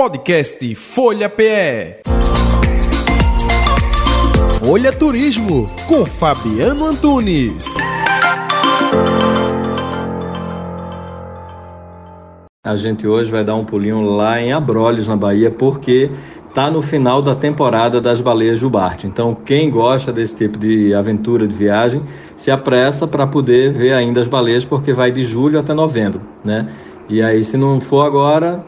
Podcast Folha PE. Folha Turismo com Fabiano Antunes. A gente hoje vai dar um pulinho lá em Abrolhos, na Bahia, porque está no final da temporada das baleias jubarte. Então, quem gosta desse tipo de aventura de viagem, se apressa para poder ver ainda as baleias, porque vai de julho até novembro, né? E aí, se não for agora,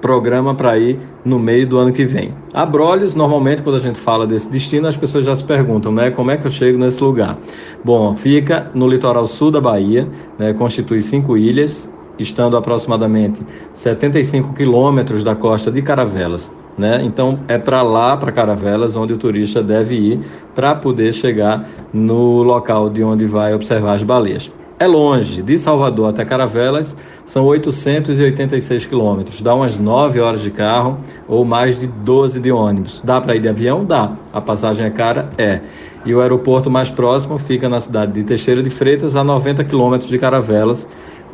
programa para ir no meio do ano que vem. Abrolhos, normalmente, quando a gente fala desse destino, as pessoas já se perguntam, né? Como é que eu chego nesse lugar? Bom, fica no litoral sul da Bahia, né, constitui cinco ilhas, estando aproximadamente 75 quilômetros da costa de Caravelas. Né? Então é para lá, para Caravelas, onde o turista deve ir para poder chegar no local de onde vai observar as baleias. É longe, de Salvador até Caravelas são 886 quilômetros, dá umas 9 horas de carro ou mais de 12 de ônibus. Dá para ir de avião? Dá. A passagem é cara? É. E o aeroporto mais próximo fica na cidade de Teixeira de Freitas, a 90 quilômetros de Caravelas,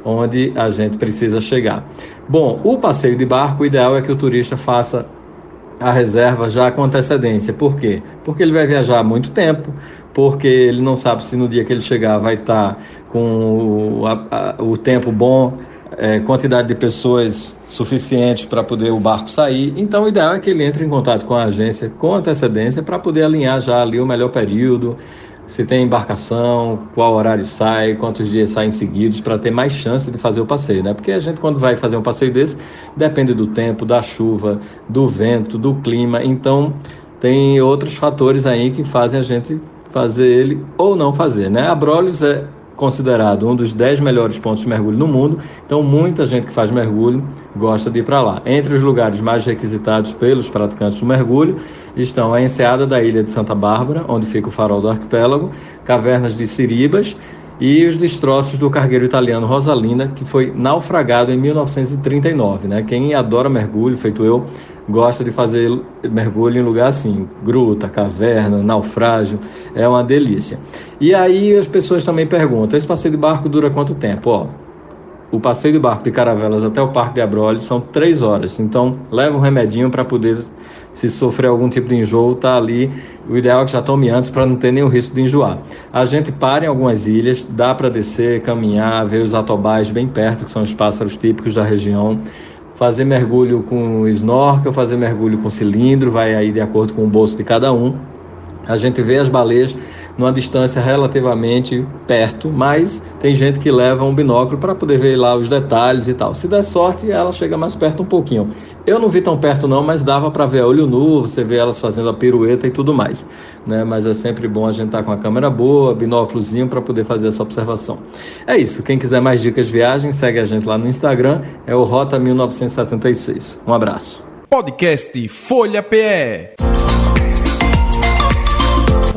onde a gente precisa chegar. Bom, o passeio de barco, o ideal é que o turista faça a reserva já com antecedência. Por quê? Porque ele vai viajar muito tempo, porque ele não sabe se no dia que ele chegar vai estar com o, a, a, o tempo bom, é, quantidade de pessoas suficiente para poder o barco sair. Então, o ideal é que ele entre em contato com a agência com antecedência para poder alinhar já ali o melhor período, se tem embarcação, qual horário sai, quantos dias saem seguidos, para ter mais chance de fazer o passeio, né? Porque a gente, quando vai fazer um passeio desse, depende do tempo, da chuva, do vento, do clima. Então, tem outros fatores aí que fazem a gente fazer ele ou não fazer, né? A Brolhos é considerado um dos 10 melhores pontos de mergulho no mundo, então muita gente que faz mergulho gosta de ir para lá. Entre os lugares mais requisitados pelos praticantes do mergulho estão a enseada da ilha de Santa Bárbara, onde fica o farol do arquipélago, cavernas de Siribas e os destroços do cargueiro italiano Rosalina, que foi naufragado em 1939. Né? Quem adora mergulho, feito eu, gosta de fazer mergulho em lugar assim, gruta, caverna, naufrágio, é uma delícia. E aí as pessoas também perguntam, esse passeio de barco dura quanto tempo? Ó, o passeio de barco de Caravelas até o Parque de Abrolhos são três horas. Então, leva um remedinho para poder, se sofrer algum tipo de enjoo, tá ali. O ideal é que já tome antes para não ter nenhum risco de enjoar. A gente para em algumas ilhas, dá para descer, caminhar, ver os atobais bem perto, que são os pássaros típicos da região. Fazer mergulho com snorkel, fazer mergulho com cilindro, vai aí de acordo com o bolso de cada um. A gente vê as baleias numa distância relativamente perto, mas tem gente que leva um binóculo para poder ver lá os detalhes e tal. Se der sorte, ela chega mais perto um pouquinho. Eu não vi tão perto não, mas dava para ver a olho nu, você vê elas fazendo a pirueta e tudo mais, né? Mas é sempre bom a gente estar tá com a câmera boa, binóculozinho para poder fazer essa observação. É isso. Quem quiser mais dicas de viagem, segue a gente lá no Instagram, é o Rota 1976. Um abraço. Podcast Folha PE.